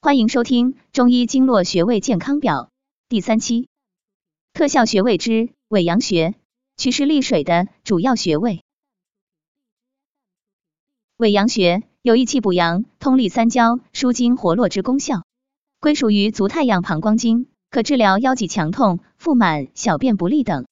欢迎收听《中医经络穴位健康表》第三期，特效穴位之尾阳穴，祛湿利水的主要穴位。尾阳穴有益气补阳、通利三焦、舒筋活络之功效，归属于足太阳膀胱经，可治疗腰脊强痛、腹满、小便不利等。